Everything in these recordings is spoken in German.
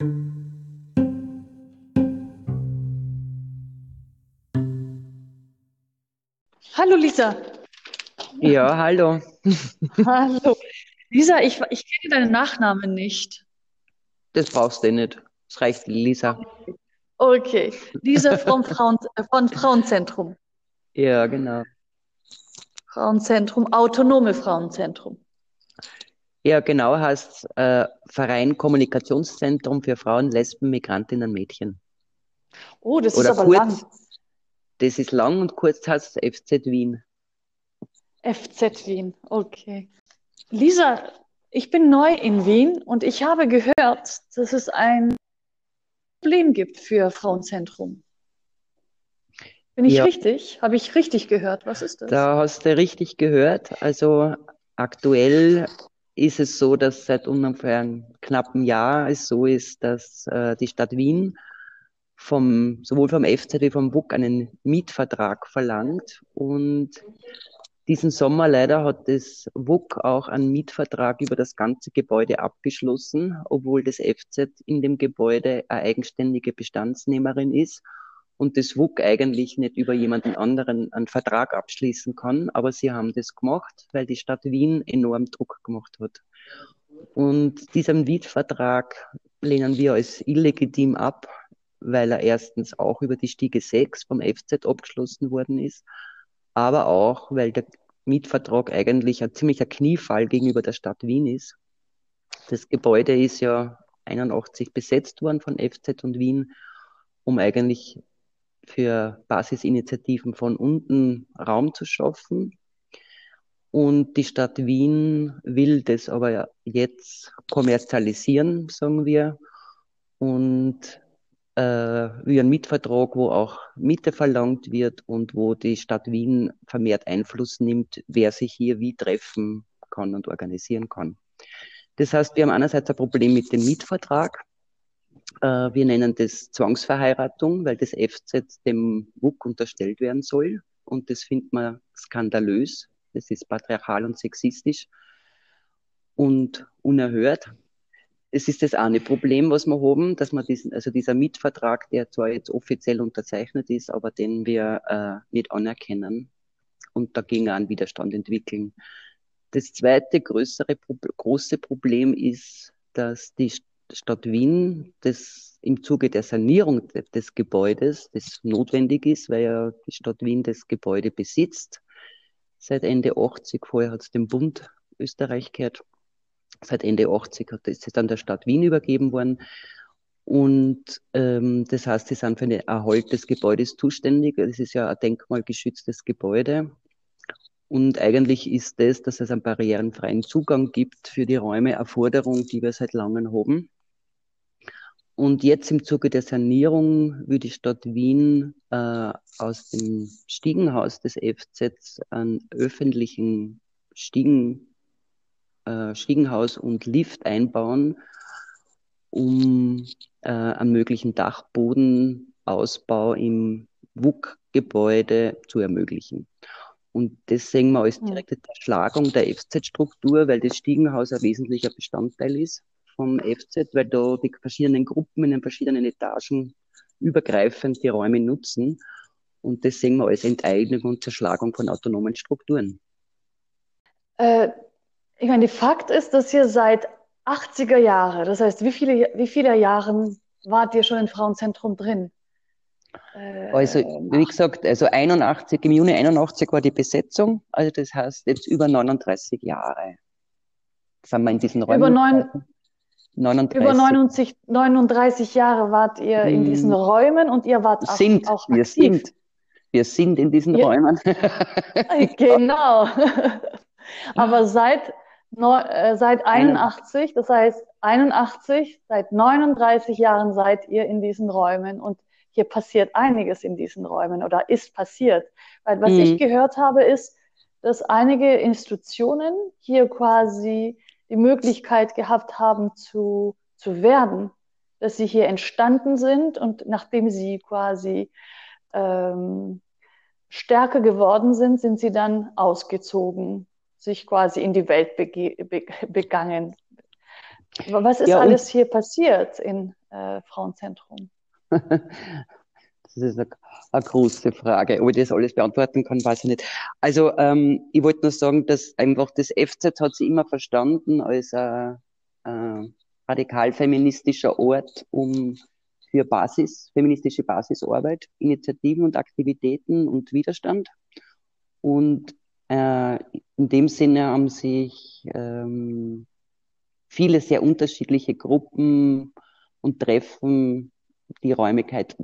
Hallo Lisa. Ja, hallo. Hallo. Lisa, ich, ich kenne deinen Nachnamen nicht. Das brauchst du nicht. Es reicht Lisa. Okay. Lisa vom Frauen, äh, von Frauenzentrum. Ja, genau. Frauenzentrum, autonome Frauenzentrum. Ja, genau heißt äh, Verein Kommunikationszentrum für Frauen, Lesben, Migrantinnen, Mädchen. Oh, das Oder ist aber kurz, lang. das ist lang und kurz heißt es FZ Wien. FZ Wien, okay. Lisa, ich bin neu in Wien und ich habe gehört, dass es ein Problem gibt für Frauenzentrum. Bin ich Ja, richtig? Habe ich richtig gehört? Was ist das? da hast du richtig gehört. Also aktuell ist es so, dass seit ungefähr einem knappen Jahr es so ist, dass äh, die Stadt Wien vom, sowohl vom FZ wie vom WUK einen Mietvertrag verlangt. Und diesen Sommer leider hat das WUK auch einen Mietvertrag über das ganze Gebäude abgeschlossen, obwohl das FZ in dem Gebäude eine eigenständige Bestandsnehmerin ist und das WUK eigentlich nicht über jemanden anderen einen Vertrag abschließen kann. Aber sie haben das gemacht, weil die Stadt Wien enorm Druck gemacht hat. Und diesen Mietvertrag lehnen wir als illegitim ab, weil er erstens auch über die Stiege 6 vom FZ abgeschlossen worden ist, aber auch, weil der Mietvertrag eigentlich ein ziemlicher Kniefall gegenüber der Stadt Wien ist. Das Gebäude ist ja 81 besetzt worden von FZ und Wien, um eigentlich für Basisinitiativen von unten Raum zu schaffen. Und die Stadt Wien will das aber jetzt kommerzialisieren, sagen wir, und äh, wie ein Mietvertrag, wo auch Miete verlangt wird und wo die Stadt Wien vermehrt Einfluss nimmt, wer sich hier wie treffen kann und organisieren kann. Das heißt, wir haben einerseits ein Problem mit dem Mietvertrag. Äh, wir nennen das Zwangsverheiratung, weil das FZ dem WUK unterstellt werden soll. Und das findet man skandalös. Das ist patriarchal und sexistisch und unerhört. Es ist das eine Problem, was wir haben, dass man diesen, also dieser Mietvertrag, der zwar jetzt offiziell unterzeichnet ist, aber den wir äh, nicht anerkennen und dagegen einen Widerstand entwickeln. Das zweite größere, große Problem ist, dass die Stadt Wien das im Zuge der Sanierung des Gebäudes, das notwendig ist, weil ja die Stadt Wien das Gebäude besitzt, seit Ende 80, vorher hat es dem Bund Österreich gehört, seit Ende 80 hat es dann der Stadt Wien übergeben worden. Und ähm, das heißt, sie sind für den Erhalt des Gebäudes zuständig. Das ist ja ein denkmalgeschütztes Gebäude. Und eigentlich ist das, dass es einen barrierenfreien Zugang gibt für die Räume, eine Forderung, die wir seit langem haben. Und jetzt im Zuge der Sanierung will die Stadt Wien äh, aus dem Stiegenhaus des FZ einen öffentlichen Stiegen, äh, Stiegenhaus und Lift einbauen, um äh, einen möglichen Dachbodenausbau im WUK-Gebäude zu ermöglichen. Und das sehen wir als direkte Zerschlagung der FZ-Struktur, weil das Stiegenhaus ein wesentlicher Bestandteil ist vom FZ, weil da die verschiedenen Gruppen in den verschiedenen Etagen übergreifend die Räume nutzen. Und das sehen wir als Enteignung und Zerschlagung von autonomen Strukturen. Äh, ich meine, Fakt ist, dass ihr seit 80er Jahre, das heißt, wie viele, wie viele Jahren wart ihr schon im Frauenzentrum drin? Äh, also, wie gesagt, also 81, im Juni 81 war die Besetzung, also das heißt jetzt über 39 Jahre sind wir in diesen Räumen. Über neun, 39. Über 90, 39 Jahre wart ihr in diesen hm. Räumen und ihr wart sind, auch, wir aktiv. Sind. Wir sind in diesen ja. Räumen. genau. Aber seit, äh, seit 81, das heißt 81, seit 39 Jahren seid ihr in diesen Räumen und hier passiert einiges in diesen Räumen oder ist passiert. Weil was mhm. ich gehört habe, ist, dass einige Institutionen hier quasi die Möglichkeit gehabt haben zu, zu werden, dass sie hier entstanden sind und nachdem sie quasi ähm, stärker geworden sind, sind sie dann ausgezogen, sich quasi in die Welt bege be begangen. Was ist ja, alles hier passiert in, äh, Frauenzentrum? Das ist eine, eine, große Frage. Ob ich das alles beantworten kann, weiß ich nicht. Also ähm, ich wollte nur sagen, dass einfach das FZ hat sich immer verstanden als ein, ein radikal feministischer Ort, um für Basis, feministische Basisarbeit, Initiativen und Aktivitäten und Widerstand. Und äh, in dem Sinne haben sich ähm, viele sehr unterschiedliche Gruppen und Treffen die Räumlichkeit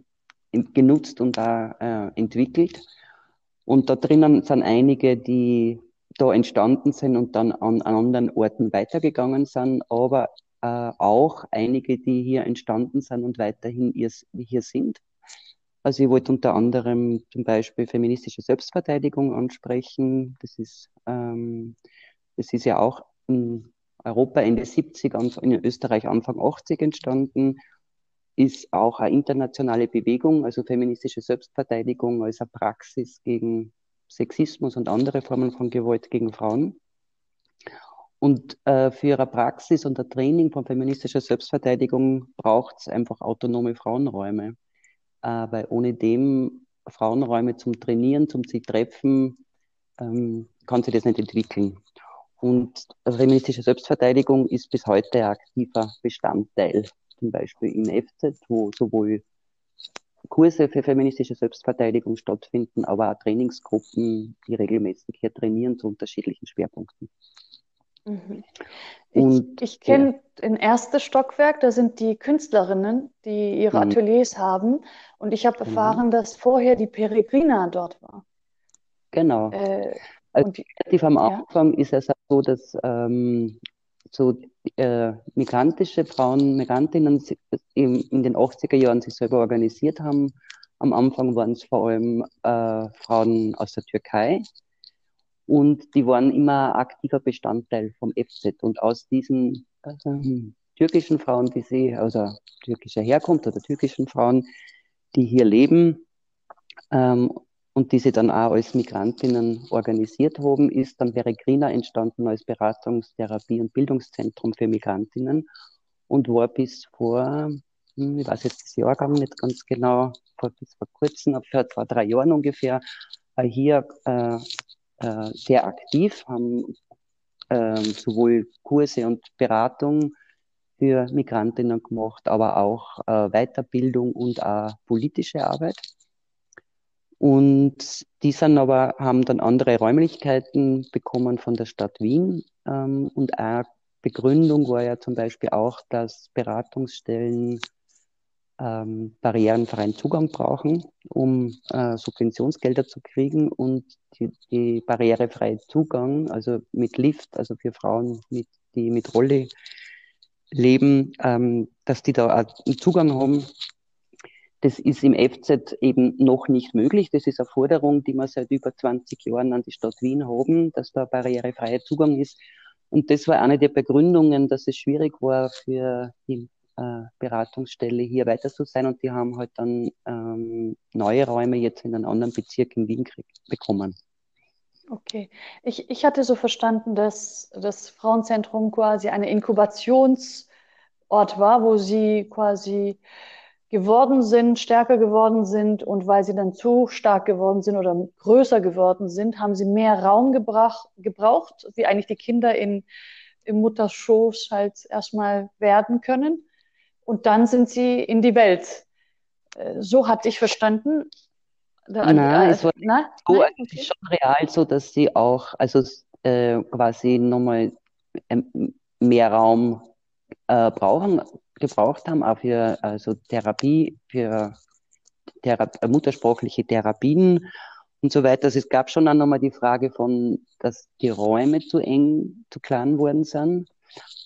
genutzt und da äh, entwickelt. Und da drinnen sind einige, die da entstanden sind und dann an, an anderen Orten weitergegangen sind, aber äh, auch einige, die hier entstanden sind und weiterhin hier, hier sind. Also ich wollte unter anderem zum Beispiel feministische Selbstverteidigung ansprechen. Das ist, ähm, das ist ja auch in Europa Ende 70, in Österreich Anfang 80 entstanden ist auch eine internationale Bewegung, also feministische Selbstverteidigung als eine Praxis gegen Sexismus und andere Formen von Gewalt gegen Frauen. Und äh, für ihre Praxis und ein Training von feministischer Selbstverteidigung braucht es einfach autonome Frauenräume, äh, weil ohne dem Frauenräume zum Trainieren, zum sich treffen, ähm, kann sich das nicht entwickeln. Und feministische Selbstverteidigung ist bis heute ein aktiver Bestandteil zum Beispiel in FZ, wo sowohl Kurse für feministische Selbstverteidigung stattfinden, aber auch Trainingsgruppen, die regelmäßig hier trainieren zu unterschiedlichen Schwerpunkten. Mhm. Und, ich, ich kenne ja. ein erstes Stockwerk, da sind die Künstlerinnen, die ihre mhm. Ateliers haben. Und ich habe erfahren, mhm. dass vorher die Peregrina dort war. Genau. Äh, also relativ am Anfang ja. ist es so, dass ähm, so äh, migrantische Frauen, Migrantinnen in, in, den 80er Jahren sich selber organisiert haben. Am Anfang waren es vor allem äh, Frauen aus der Türkei und die waren immer aktiver Bestandteil vom FZ. Und aus diesen äh, türkischen Frauen, die sie, also türkischer Herkunft oder türkischen Frauen, die hier leben, ähm, und die sie dann auch als Migrantinnen organisiert haben, ist dann Peregrina entstanden als Beratungstherapie und Bildungszentrum für Migrantinnen und war bis vor, hm, ich weiß jetzt das Jahrgang nicht ganz genau, vor, bis vor kurzem, vor zwei, drei Jahren ungefähr, äh, hier äh, äh, sehr aktiv, haben äh, sowohl Kurse und Beratung für Migrantinnen gemacht, aber auch äh, Weiterbildung und auch politische Arbeit. Und die sind aber, haben dann andere Räumlichkeiten bekommen von der Stadt Wien. Ähm, und eine Begründung war ja zum Beispiel auch, dass Beratungsstellen ähm, barrierenfreien Zugang brauchen, um äh, Subventionsgelder zu kriegen. Und die, die barrierefreie Zugang, also mit Lift, also für Frauen, mit, die mit Rolle leben, ähm, dass die da einen Zugang haben das ist im FZ eben noch nicht möglich. Das ist eine Forderung, die wir seit über 20 Jahren an die Stadt Wien haben, dass da barrierefreier Zugang ist. Und das war eine der Begründungen, dass es schwierig war für die äh, Beratungsstelle hier weiter zu sein. Und die haben halt dann ähm, neue Räume jetzt in einem anderen Bezirk in Wien bekommen. Okay. Ich, ich hatte so verstanden, dass das Frauenzentrum quasi eine Inkubationsort war, wo sie quasi geworden sind, stärker geworden sind und weil sie dann zu stark geworden sind oder größer geworden sind, haben sie mehr Raum gebrauch, gebraucht, wie eigentlich die Kinder in, im Mutterschoß halt erstmal werden können. Und dann sind sie in die Welt. Äh, so hatte ich verstanden. Nein, äh, es war na? so, Nein? Okay. schon real so, dass sie auch, also äh, quasi nochmal ähm, mehr Raum äh, brauchen, gebraucht haben, auch für also Therapie, für Thera muttersprachliche Therapien und so weiter. Also es gab schon auch nochmal die Frage von, dass die Räume zu eng, zu klein worden sind.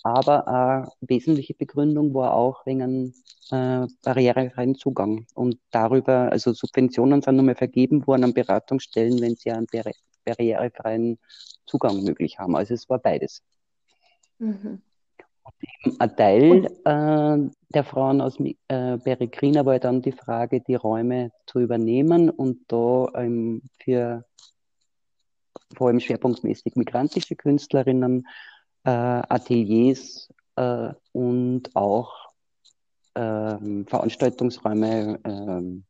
Aber eine wesentliche Begründung war auch wegen äh, barrierefreien Zugang. Und darüber, also Subventionen sind nochmal vergeben worden an Beratungsstellen, wenn sie einen barrierefreien Zugang möglich haben. Also es war beides. Mhm. Ein Teil äh, der Frauen aus äh, Peregrina war dann die Frage, die Räume zu übernehmen und da ähm, für vor allem schwerpunktmäßig migrantische Künstlerinnen äh, Ateliers äh, und auch ähm, Veranstaltungsräume ähm,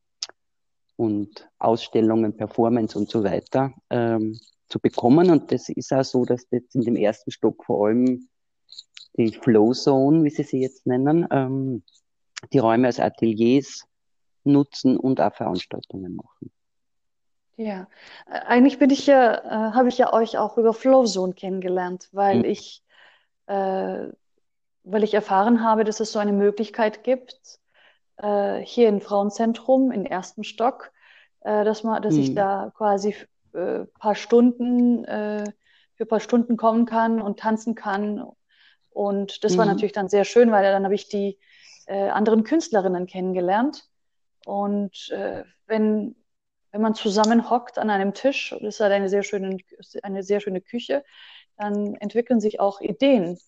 und Ausstellungen, Performance und so weiter ähm, zu bekommen. Und das ist auch so, dass jetzt in dem ersten Stock vor allem die Flow Zone, wie sie sie jetzt nennen, ähm, die Räume als Ateliers nutzen und auch Veranstaltungen machen. Ja, äh, eigentlich bin ich ja, äh, habe ich ja euch auch über Flowzone kennengelernt, weil mhm. ich, äh, weil ich erfahren habe, dass es so eine Möglichkeit gibt, äh, hier im Frauenzentrum im ersten Stock, äh, dass man, dass mhm. ich da quasi äh, paar Stunden für ein paar Stunden kommen kann und tanzen kann. Und das mhm. war natürlich dann sehr schön, weil dann habe ich die äh, anderen Künstlerinnen kennengelernt. Und äh, wenn wenn man zusammen hockt an einem Tisch, das ist halt eine sehr schöne, eine sehr schöne Küche, dann entwickeln sich auch Ideen.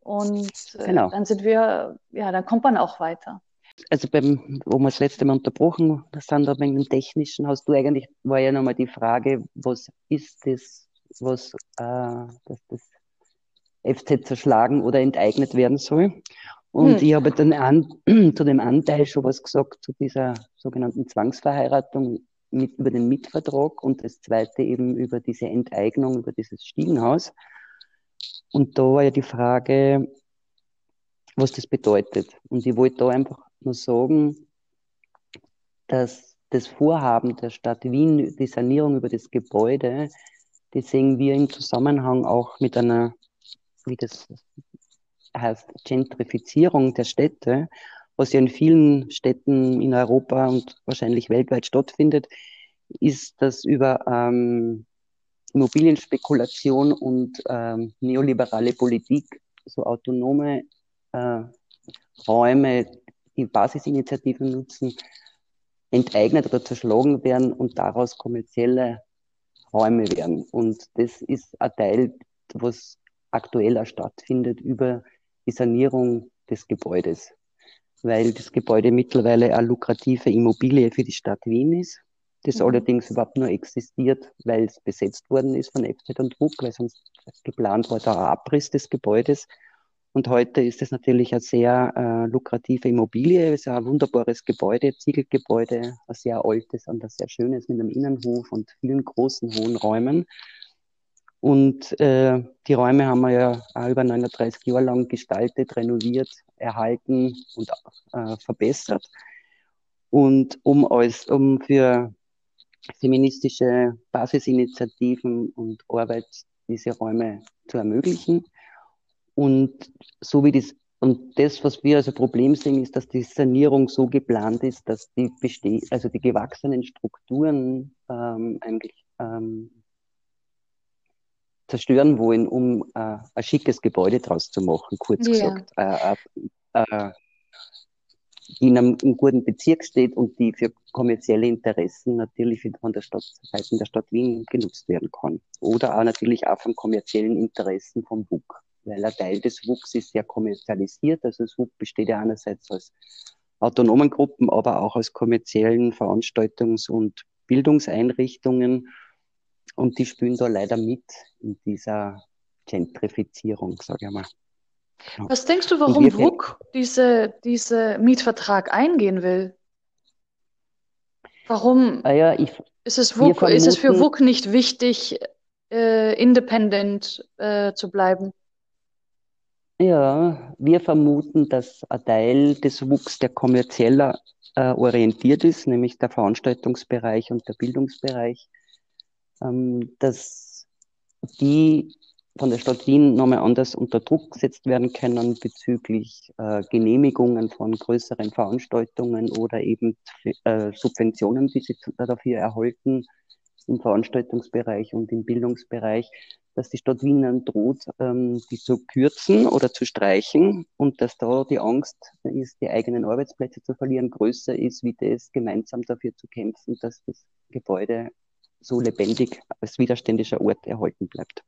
Und äh, genau. dann sind wir, ja, dann kommt man auch weiter. Also beim, wo wir das letzte Mal unterbrochen sind, da wegen dem Technischen, hast du eigentlich, war ja nochmal die Frage, was ist das, was äh, dass das FZ zerschlagen oder enteignet werden soll. Und hm. ich habe dann an, zu dem Anteil schon was gesagt, zu dieser sogenannten Zwangsverheiratung mit, über den Mietvertrag und das zweite eben über diese Enteignung, über dieses Stiegenhaus. Und da war ja die Frage, was das bedeutet. Und ich wollte da einfach nur sagen, dass das Vorhaben der Stadt Wien, die Sanierung über das Gebäude, die sehen wir im Zusammenhang auch mit einer, wie das heißt, Gentrifizierung der Städte was ja in vielen Städten in Europa und wahrscheinlich weltweit stattfindet, ist, dass über ähm, Immobilienspekulation und ähm, neoliberale Politik so autonome äh, Räume, die Basisinitiativen nutzen, enteignet oder zerschlagen werden und daraus kommerzielle Räume werden. Und das ist ein Teil, was aktuell stattfindet über die Sanierung des Gebäudes weil das Gebäude mittlerweile eine lukrative Immobilie für die Stadt Wien ist. Das mhm. allerdings überhaupt nur existiert, weil es besetzt worden ist von FZ und Druck, weil sonst geplant war der Abriss des Gebäudes. Und heute ist es natürlich eine sehr äh, lukrative Immobilie. Es ist ein wunderbares Gebäude, Ziegelgebäude, ein sehr altes und ein sehr schönes mit einem Innenhof und vielen großen, hohen Räumen. Und äh, die Räume haben wir ja auch über 39 Jahre lang gestaltet, renoviert, erhalten und äh, verbessert. Und um, als, um für feministische Basisinitiativen und Arbeit diese Räume zu ermöglichen. Und so wie das, und das, was wir als Problem sehen, ist, dass die Sanierung so geplant ist, dass die beste also die gewachsenen Strukturen ähm, eigentlich ähm, zerstören wollen, um äh, ein schickes Gebäude draus zu machen, kurz ja. gesagt. Äh, äh, äh, die in einem, einem, guten Bezirk steht und die für kommerzielle Interessen natürlich von der Stadt, Seiten der Stadt Wien genutzt werden kann. Oder auch natürlich auch von kommerziellen Interessen vom WUK. Weil ein Teil des WUKs ist sehr kommerzialisiert. Also das WUK besteht ja einerseits aus autonomen Gruppen, aber auch aus kommerziellen Veranstaltungs- und Bildungseinrichtungen und die spielen da leider mit in dieser Gentrifizierung, sage ich mal. Was denkst du, warum WUK diese, diese Mietvertrag eingehen will? Warum ah ja, ich, ist, es WUK, vermuten, ist es für WUK nicht wichtig, äh, independent äh, zu bleiben? Ja, wir vermuten, dass ein Teil des WUKs, der kommerzieller äh, orientiert ist, nämlich der Veranstaltungsbereich und der Bildungsbereich, ähm, dass die von der Stadt Wien nochmal anders unter Druck gesetzt werden können bezüglich äh, Genehmigungen von größeren Veranstaltungen oder eben äh, Subventionen, die sie dafür erhalten im Veranstaltungsbereich und im Bildungsbereich, dass die Stadt Wien dann droht, ähm, die zu kürzen oder zu streichen und dass da die Angst ist, die eigenen Arbeitsplätze zu verlieren, größer ist, wie das gemeinsam dafür zu kämpfen, dass das Gebäude so lebendig als widerständischer Ort erhalten bleibt.